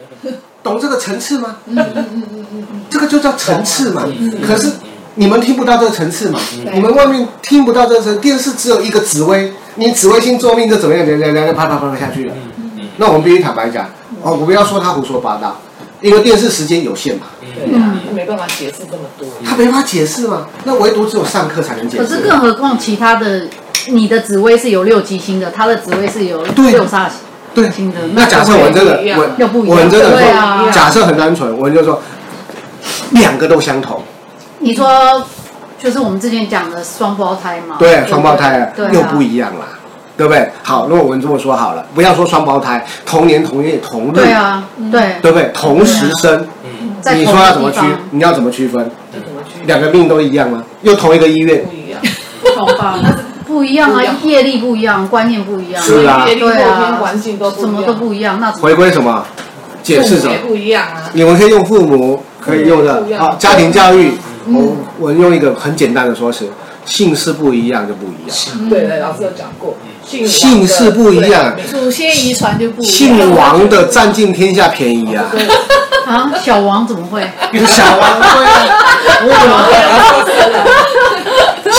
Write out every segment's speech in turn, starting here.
懂这个层次吗？嗯嗯嗯嗯嗯嗯，这个就叫层次嘛。嗯可是你们听不到这个层次嘛？你们外面听不到这个层，电视只有一个紫薇，你紫微星座命就怎么样，怎么样，怎么样，啪啪啪啪下去了。那我们必须坦白讲，哦，我不要说他胡说八道，因为电视时间有限嘛，对啊，他没办法解释这么多。他没法解释嘛。那唯独只有上课才能解释。可是更何况其他的，你的紫薇是有六吉星的，他的紫薇是有对六煞，星的。那假设我们真的又不一样我又不一样我们真的说，假设很单纯，我们就说两个都相同，你说就是我们之前讲的双胞胎嘛？对，双胞胎啊对啊又不一样啦，对不对？好，如果我们这么说好了，不要说双胞胎，同年同月同日，对啊，对，对不对？同时生，你说要怎么区？你要怎么区分？两个命都一样吗？又同一个医院不，一样，好吧，不一样啊，业力不一样，观念不一样，是啊业力、后对啊天环境都不一样什么都不一样，那怎么回归什么？解释什么？不一样啊。你们可以用父母，可以用的不一样啊，家庭教育。我我用一个很简单的说辞，姓氏不一样就不一样，对对，老师有讲过，姓姓氏不一样祖先遗传就不一样。姓王的占尽天下便宜啊！啊？小王怎么会？小王对啊，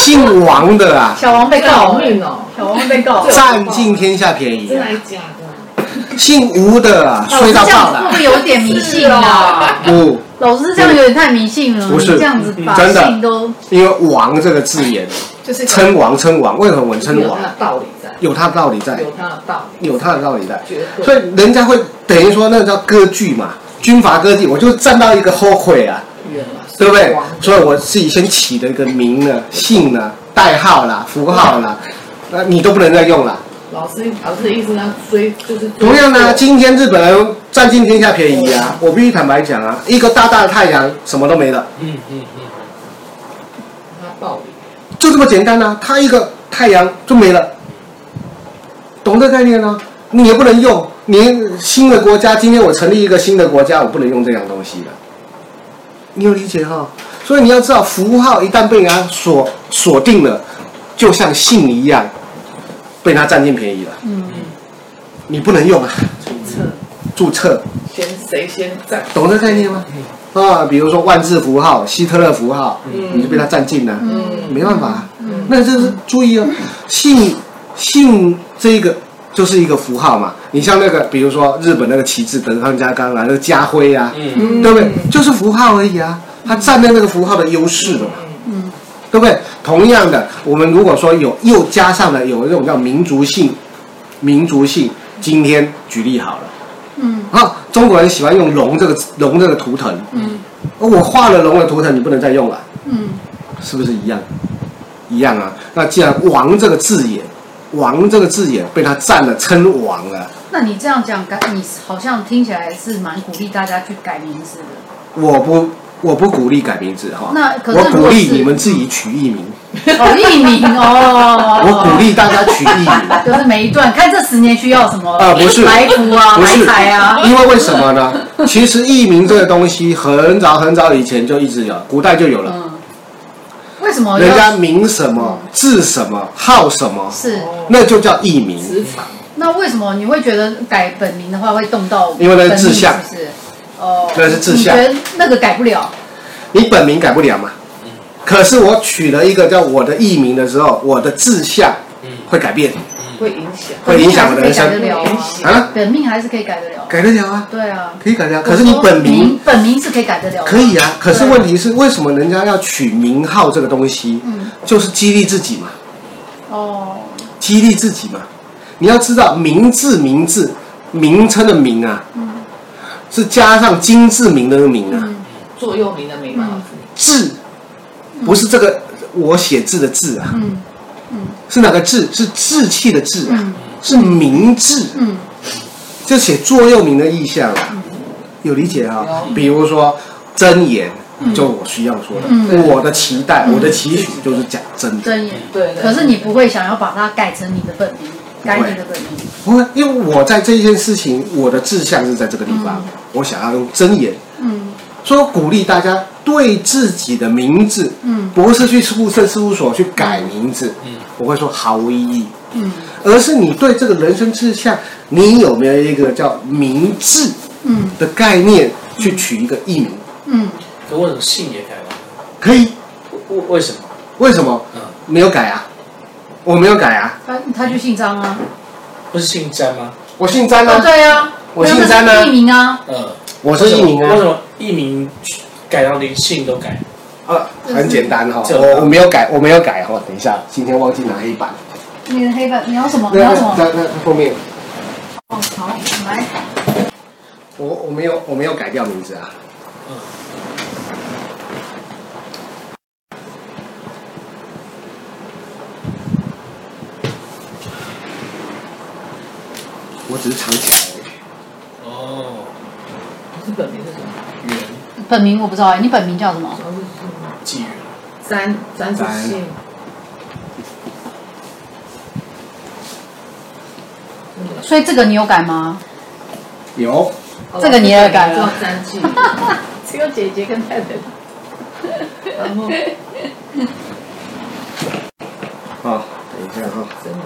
姓王的啊，小王被告，命哦，小王被告。占尽天下便宜啊真的！还假的？姓吴的啊，老师衰到爆这样会不了。会有点迷信啊？不，老师这样有点太迷信了，不是你这样子把真的姓都因为“王”这个字眼，就是称王称王，为什么我们称王有他？的道理在，有它的道理在，有他的道理，有它的道理在。绝对。所以人家会等于说那个叫割据嘛，军阀割据，我就站到一个后悔啊，远了，对不对？所以我自己先起的一个名呢、姓呢、代号啦、符号啦，那你都不能再用了。老师，老师的意思呢，追就是追同样呢，今天日本人占尽天下便宜啊，我必须坦白讲啊，一个大大的太阳什么都没了，嗯嗯嗯，他暴力，就这么简单啊，他一个太阳就没了，懂这概念呢？你也不能用，你新的国家，今天我成立一个新的国家，我不能用这样东西的，你有理解哈？所以你要知道，符号一旦被人家锁锁定了，就像姓一样，被他占尽便宜了，嗯，你不能用啊，注册。注册。先谁先占，懂这概念吗？啊，比如说万字符号、希特勒符号，嗯。你就被他占尽了，嗯。没办法。嗯。那这是注意哦，姓姓这个就是一个符号嘛。你像那个，比如说日本那个旗帜德川家康啊，那个家徽啊，嗯对不对？就是符号而已啊，它占了那个符号的优势了嘛，嗯对不对？同样的，我们如果说有又加上了有一种叫民族性，民族性，今天举例好了。嗯啊，中国人喜欢用龙这个龙这个图腾，嗯我画了龙的图腾，你不能再用了，嗯，是不是一样？一样啊。那既然“王”这个字眼，“王”这个字眼被他占了，称王了，那你这样讲改，你好像听起来是蛮鼓励大家去改名字的。我不我不鼓励改名字哈，那可是我鼓励你们自己取艺名，哦，艺名哦，我鼓励大家取艺名。就是每一段看这十年需要什么啊不是来福啊，来不是财啊，因为为什么呢？其实艺名这个东西很早很早以前就一直有，古代就有了。嗯，为什么人家名什么，字什么，号什么，是？那就叫艺名。那为什么你会觉得改本名的话会动到？因为那是志向是不是？哦，那是志向你觉得那个改不了？你本名改不了嘛？可是我取了一个叫我的艺名的时候，我的志向会改变，会影响，会影响可以改得了啊。啊，本命还是可以改得了。改得了啊，对啊，可以改得了。可是你本名？名本名是可以改得了。可以啊，可是对。问题是为什么人家要取名号这个东西？嗯。就是激励自己嘛，哦，激励自己嘛。你要知道名字名字名称的名啊，是加上金字名的名啊。嗯。座右铭的铭啊，字不是这个我写字的字啊，嗯是哪个字？是志气的志啊，嗯。是明志，嗯。就写座右铭的意象啊，有理解啊、比如说真言，就我需要说的，嗯。我的期待，我的期许就是讲真的，真言。对对。可是你不会想要把它改成你的本名，改你的本名。不会，因为我在这件事情，我的志向是在这个地方，我想要用真言，嗯所以我鼓励大家对自己的名字，嗯不是去户政事务所去改名字，嗯我会说毫无意义。嗯而是你对这个人生志向，你有没有一个叫名字？嗯的概念去取一个艺名，嗯，可为什么姓也改了？可以？为为什么？为什么？嗯，没有改啊，我没有改啊，他他就姓张啊。不是姓詹吗？我姓詹哦，啊，对啊，我姓詹啊艺名啊。嗯，我是艺名啊，为什么艺名改到连姓都改？啊，很简单哈、这我我没有改，我没有改哈、等一下，今天忘记拿黑板，你的黑板你要什么？你那要什么？那那后面。哦，好，来。我我没有我没有改掉名字啊，嗯，我只是藏起来而已。哦，是本名是什么？元本名我不知道哎，你本名叫什么？主要是什么？纪元，詹詹是詹姓。所以这个你有改吗？有，这个你也改了叫詹记，只有姐姐跟太太。然后 啊，等一下哈、真的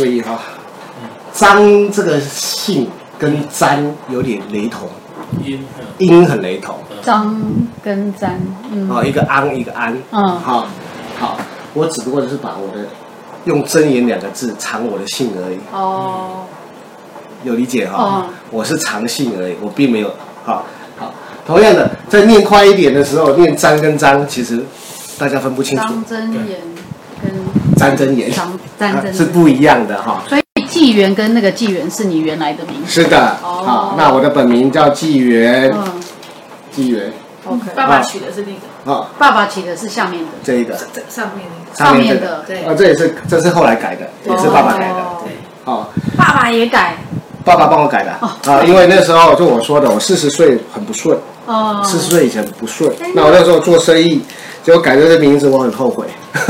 注意哈，张这个姓跟詹有点雷同，音，嗯。音很雷同。张跟詹，嗯。啊，一个安一个安，嗯。好，好，我只不过是把我的用真言两个字藏我的姓而已，哦，有理解哈、哦。我是藏姓而已，我并没有，好，好，同样的，在念快一点的时候，念张跟张，其实大家分不清楚，张真言跟詹真言张詹真言，啊是不一样的哈。所以纪元跟那个纪元是你原来的名字。是的，哦。好，那我的本名叫纪元，嗯。纪元，，OK。爸爸取的是那个。啊，爸爸取的是下面的，这一个。这这上面那个，上面的对。啊，这也是这是后来改的，也是爸爸改的，哦。对，哦。爸爸也改。爸爸帮我改的。哦。啊，因为那时候就我说的，我四十岁很不顺，哦，四十岁以前不顺。哎。那我那时候做生意，结果改了个名字，我很后悔。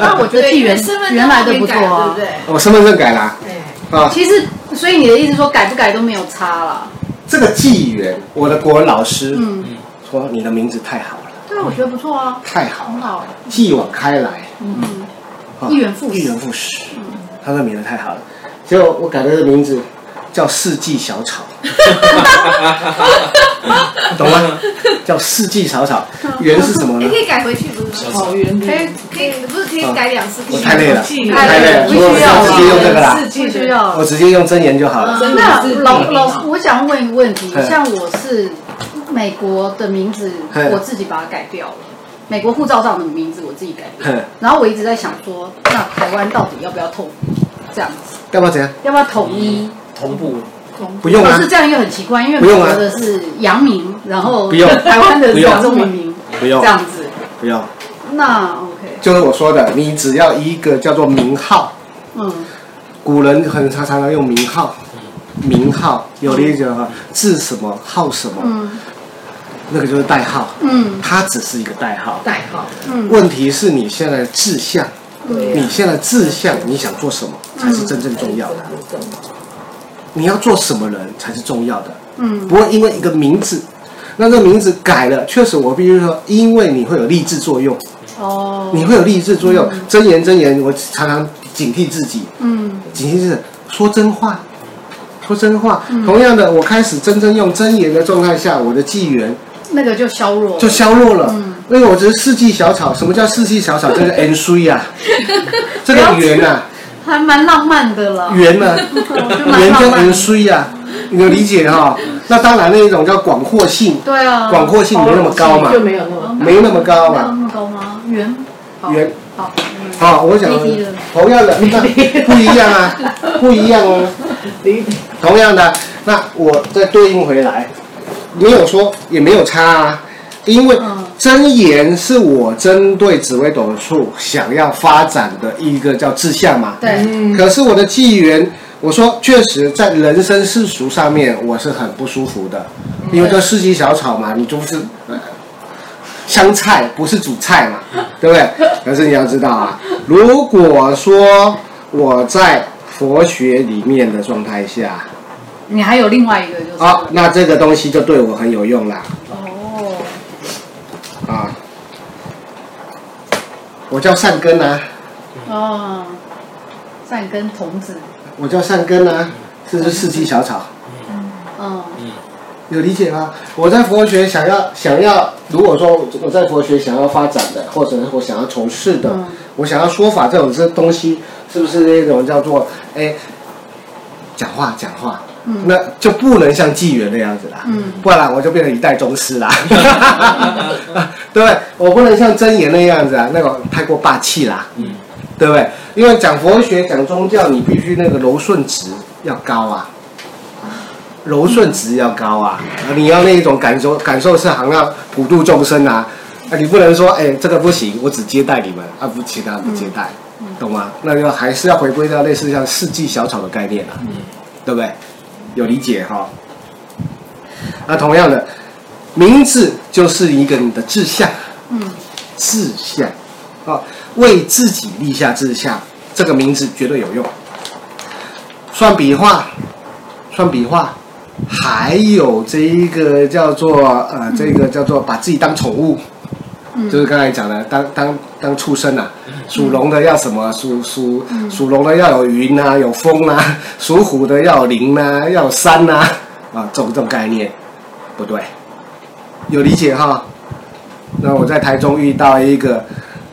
那我觉得纪元身份原来的不错啊。对。不对？我身份证改啦对，啊，其实，所以你的意思说改不改都没有差了。这个纪元，我的国文老师嗯，说你的名字太好了，对，我觉得不错啊，太好了，很好。继往开来，嗯，啊一元复始。一元复始。他的名字太好了，结果我改了这个名字叫四季小草，懂吗？叫四季小草，圆是什么呢你可？以改回去，不是吗？草原可以可以，不是可以改两次？我太累了，太累了，不需要我直接用这个啦，四季不需要我。直接用真言就好了。那老嗯老，我想问一个问题，像我是美国的名字，我自己把它改掉了。美国护照上的名字我自己改掉，然后我一直在想说，那台湾到底要不要统这样子？要不要怎样？要不要统一？同步，不用啊。可是，这样又很奇怪，因为用的是洋名，然后不用。台湾的是不用中文名，不用。这，样子。不用。那 OK，就是我说的，你只要一个叫做名号，嗯，古人很常常用名号，名号有的一个字什么号什么，嗯。那个就是代号，嗯。它只是一个代号。代号，嗯，问题是你现在的志向，对你现在志向，你想做什么才是真正重要的？你要做什么人才是重要的？嗯。不会因为一个名字，那这个名字改了，确实我必须说，因为你会有励志作用，哦，你会有励志作用。真言真言，我常常警惕自己，嗯。警惕自己说真话，说真话。同样的，我开始真正用真言的状态下，我的纪元那个就削弱了，就削弱了。嗯。因为我只是四季小草，什么叫四季小草？这个 N 衰啊，这个圆啊，还蛮浪漫的啦。元啊，我觉得蛮元跟浪漫。N 的。衰啊，你有理解哈、那当然那一种叫广阔性，对啊，广阔性没那么高嘛。就，没有那么没那么高嘛。没有那么高吗？圆，好圆，好，嗯。好，我想同样的，那不一样啊，不一样哦。离同样的，那我再对应回来，没有说也没有差啊，因为嗯真言是我针对紫微斗数想要发展的一个叫志向嘛。对，可是我的纪元，我说确实在人生世俗上面我是很不舒服的，因为这四季小炒嘛，你就是呃香菜不是主菜嘛，对不对？可是你要知道啊，如果说我在佛学里面的状态下，你还有另外一个就是好，那这个东西就对我很有用啦。哦，啊，我叫善根啊，哦，善根童子，我叫善根啊，这是四季小草，嗯。哦有理解吗？我在佛学想要想要，如果说我在佛学想要发展的，或者是我想要从事的，嗯。我想要说法这种这东西，是不是那种叫做哎，讲话讲话，嗯。那就不能像纪元那样子啦，嗯。不然我就变成一代宗师啦，对不对？我不能像真言那样子啊，那个太过霸气啦，嗯，对不对？因为讲佛学讲宗教，你必须那个柔顺值要高啊，柔顺值要高啊，你要那一种感受感受是好像普度众生啊，啊，你不能说哎这个不行，我只接待你们，啊不其他不接待，懂吗？那就还是要回归到类似像四季小草的概念啊，对不对？有理解哈？那同样的，名字就是一个你的志向，嗯志向，啊，为自己立下志向，这个名字绝对有用。算笔画，算笔画，还有这一个叫做呃，这个叫做把自己当宠物，嗯就是刚才讲的，当当当畜生啊，属龙的要什么？属属属龙的要有云啊，有风啊；属虎的要有林啊，要有山啊，啊，这种这种概念，不对，有理解哈？那我在台中遇到一个，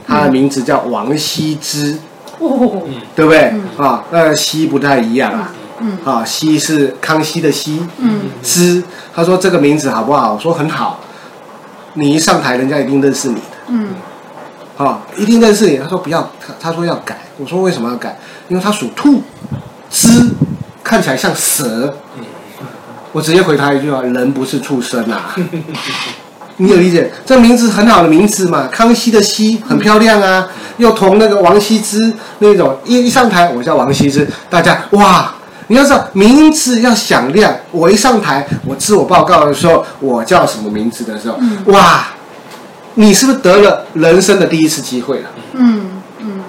他的名字叫王羲之，哦，对不对？啊，那羲不太一样啊。嗯啊，羲是康熙的羲，嗯之，他说这个名字好不好？我说很好，你一上台，人家一定认识你的，嗯啊，一定认识你。他说不要，他他说要改。我说为什么要改？因为他属兔，之看起来像蛇。我直接回他一句话：人不是畜生啊。你有理解？这名字很好的名字嘛，康熙的熙很漂亮啊，又同那个王羲之那种一一上台，我叫王羲之，大家哇，你要知道名字要响亮。我一上台，我自我报告的时候，我叫什么名字的时候，哇，你是不是得了人生的第一次机会了？嗯嗯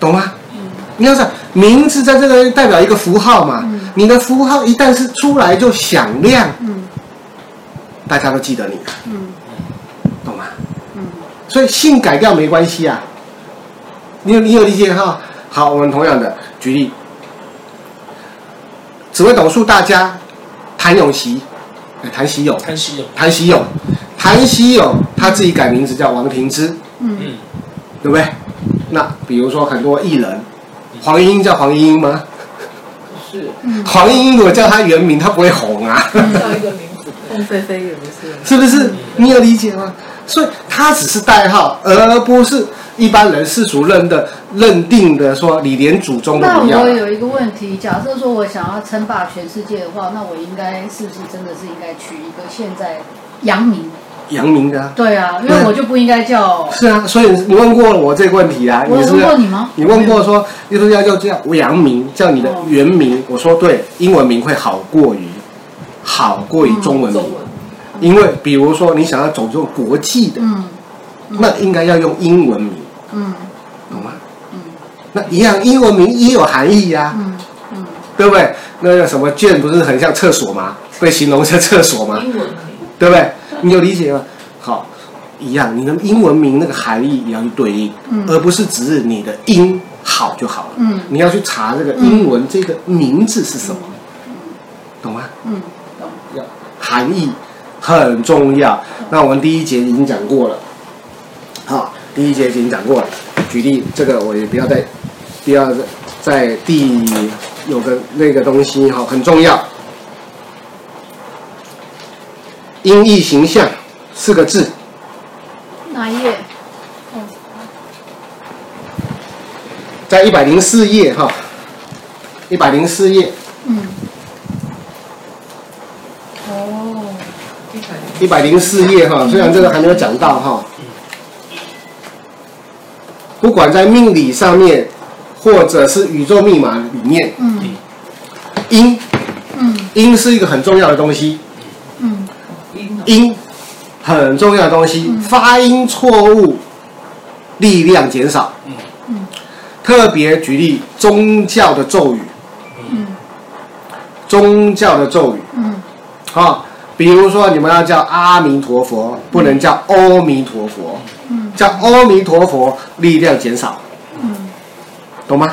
懂吗？你要知道名字在这个代表一个符号嘛，你的符号一旦是出来就响亮，嗯大家都记得你了，嗯懂吗？嗯所以姓改掉没关系啊，你有你有理解哈？好，我们同样的举例，紫微斗数大家谭咏麟，哎谭喜勇，谭喜勇，谭喜勇，谭喜勇他自己改名字叫王平之，嗯。嗯，对不对？那比如说很多艺人，黄莺莺叫黄莺莺吗？是。黄莺莺如果叫他原名，他不会红啊，叫一个名字，凤飞飞也不是，是不是？你有理解吗？所以他只是代号，而不是一般人世俗认的认定的说李连祖宗的那。我有一个问题，假设说我想要称霸全世界的话，那我应该是不是真的是应该取一个现在阳明？阳明的啊，对啊，因为我就不应该叫。是啊，所以你问过我这个问题啊，我问过你吗？你问过说，就是要要叫阳明，叫你的哦原名。我说对，英文名会好过于好过于中文名，因为比如说你想要走这种国际的，嗯那应该要用英文名，嗯懂吗？嗯那一样，英文名也有含义呀、嗯嗯对不对？那个什么卷不是很像厕所吗？被形容成厕所吗？英文对不对？你有理解吗？好，一样，你的英文名那个含义也要去对应，嗯而不是只是你的音好就好了。嗯你要去查这个英文这个名字是什么，懂吗？嗯，懂。要含义很重要。那我们第一节已经讲过了，好，第一节已经讲过了。举例，这个我也不要再，不要再在第有个那个东西哈，很重要。音译形象四个字，哪一页？在一百零四页哈，一百零四页，嗯。哦，一百零四页哈，虽然这个还没有讲到哈，不管在命理上面，或者是宇宙密码里面，嗯。音嗯。音是一个很重要的东西，嗯。音音很重要的东西，发音错误，力量减少。嗯。特别举例宗教的咒语，嗯。宗教的咒语，嗯，啊，比如说你们要叫阿弥陀佛，不能叫阿弥陀佛，嗯，叫阿弥陀佛力量减少，嗯，懂吗？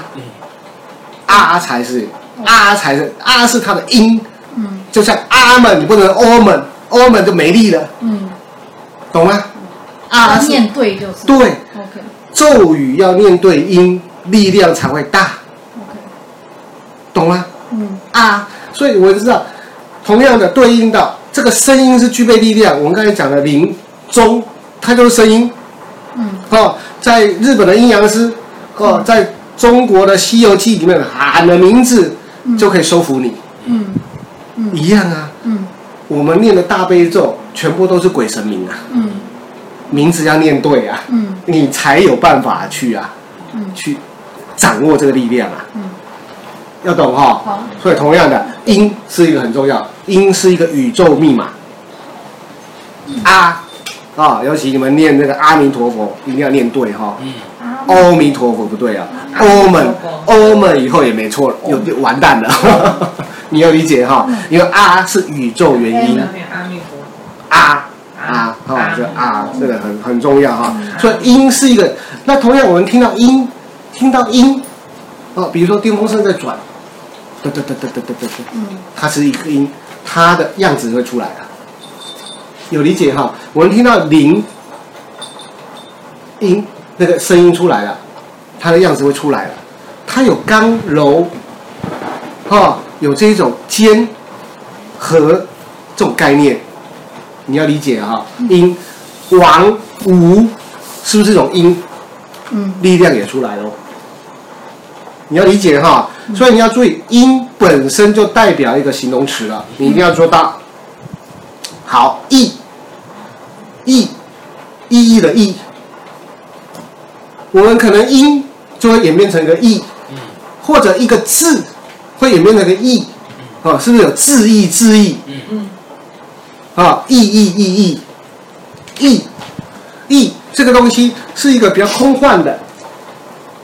啊才是啊才是啊是它的音，嗯，就像阿门，你不能阿门，阿门就没力了，嗯，懂吗？阿是念对就是对，，OK 咒语要念对音，力量才会大，懂吗？嗯啊，所以我就知道，同样的对应到这个声音是具备力量。我们刚才讲的铃、钟，它就是声音。嗯。哦，在日本的阴阳师，哦，在中国的《西游记》里面喊的名字就可以收服你，嗯。一样啊。嗯。我们念的大悲咒全部都是鬼神名啊，嗯。名字要念对啊，嗯。你才有办法去啊，嗯。去掌握这个力量啊。嗯，要懂哈、好。所以同样的，音是一个很重要，音是一个宇宙密码，啊啊！尤其你们念那个阿弥陀佛，一定要念对哈。阿弥陀佛不对啊，阿门阿门，以后也没错了，有完蛋了。你要理解哈，因为啊是宇宙原因。阿弥陀。啊啊，这个啊这个很很重要哈。所以音是一个，那同样我们听到音，听到音，哦，比如说电风扇在转，哒哒哒哒哒哒哒，它是一个音。它的样子会出来的，有理解哈？我们听到铃音那个声音出来了，它的样子会出来了，它有刚柔，哈，有这种尖和这种概念，你要理解哈。音王无是不是这种音？嗯。力量也出来了，你要理解哈，所以你要注意，音本身就代表一个形容词了，你一定要做到。好，意，意，意义的意，我们可能音就会演变成一个意，或者一个字会演变成一个意，啊，是不是有字意字意？嗯，啊，意义意义，意，意这个东西是一个比较空幻的，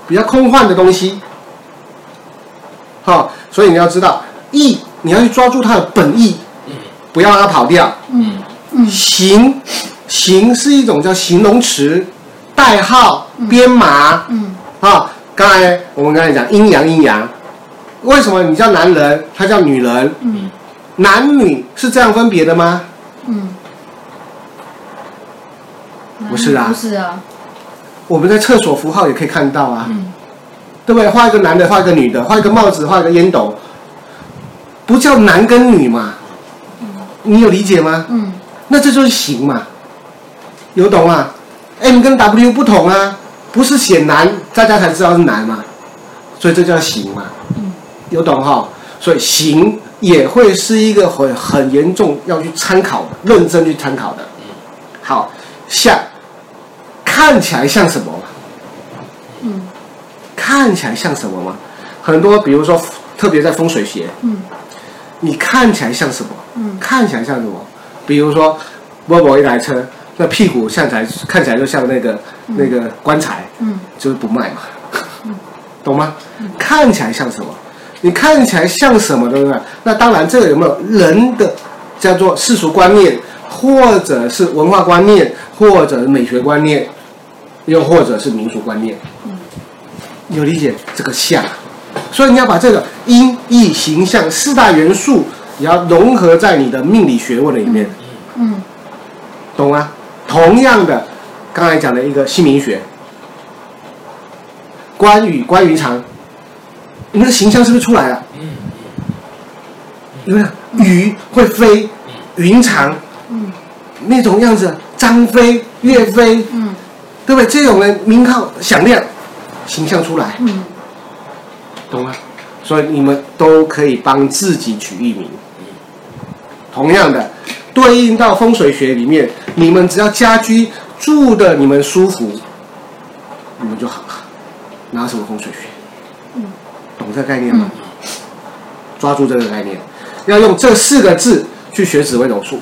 比较空幻的东西。好，所以你要知道意，你要去抓住它的本意，不要让它跑掉。嗯嗯。形，形是一种叫形容词、代号、编码。嗯。啊，刚才我们刚才讲阴阳阴阳，为什么你叫男人，他叫女人？嗯。男女是这样分别的吗？嗯，不是啊。不是啊，我们在厕所符号也可以看到啊，嗯对不对？画一个男的，画一个女的，画一个帽子，画一个烟斗，不叫男跟女嘛？你有理解吗？嗯那这就是形嘛，有懂啊？M 跟 W 不同啊，不是写男，大家才知道是男嘛，所以这叫形嘛，有懂哈？所以形也会是一个很很严重要去参考的，认真去参考的。好，像看起来像什么？嗯看起来像什么吗？很多，比如说，特别在风水学，嗯你看起来像什么？嗯看起来像什么？比如说，沃尔沃一台车，那屁股像起来看起来就像那个、那个棺材，嗯就是不卖嘛，懂吗？看起来像什么？你看起来像什么，对不对？那当然，这个有没有人的叫做世俗观念，或者是文化观念，或者是美学观念，又或者是民俗观念？有理解这个像，所以你要把这个音、意、形象四大元素，也要融合在你的命理学问里面，嗯。懂吗？同样的，刚才讲的一个姓名学，关羽、关云长，你那个形象是不是出来了？有没有？羽会飞，云长，嗯。那种样子，张飞、岳飞，嗯。对不对？这种人名号响亮，形象出来。嗯懂吗？所以你们都可以帮自己取艺名。同样的，对应到风水学里面，你们只要家居住的你们舒服，你们就好了。拿什么风水学？嗯懂这个概念吗？抓住这个概念，要用这四个字去学紫微斗数。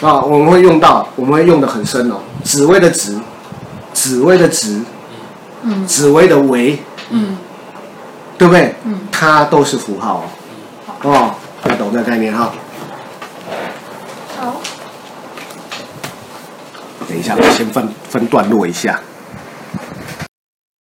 啊，我们会用到，我们会用的很深哦。紫微的紫，紫微的紫，嗯紫薇的薇。嗯对不对？嗯它都是符号哦。哦，要懂这个概念哈。好，等一下，我先分分段落一下。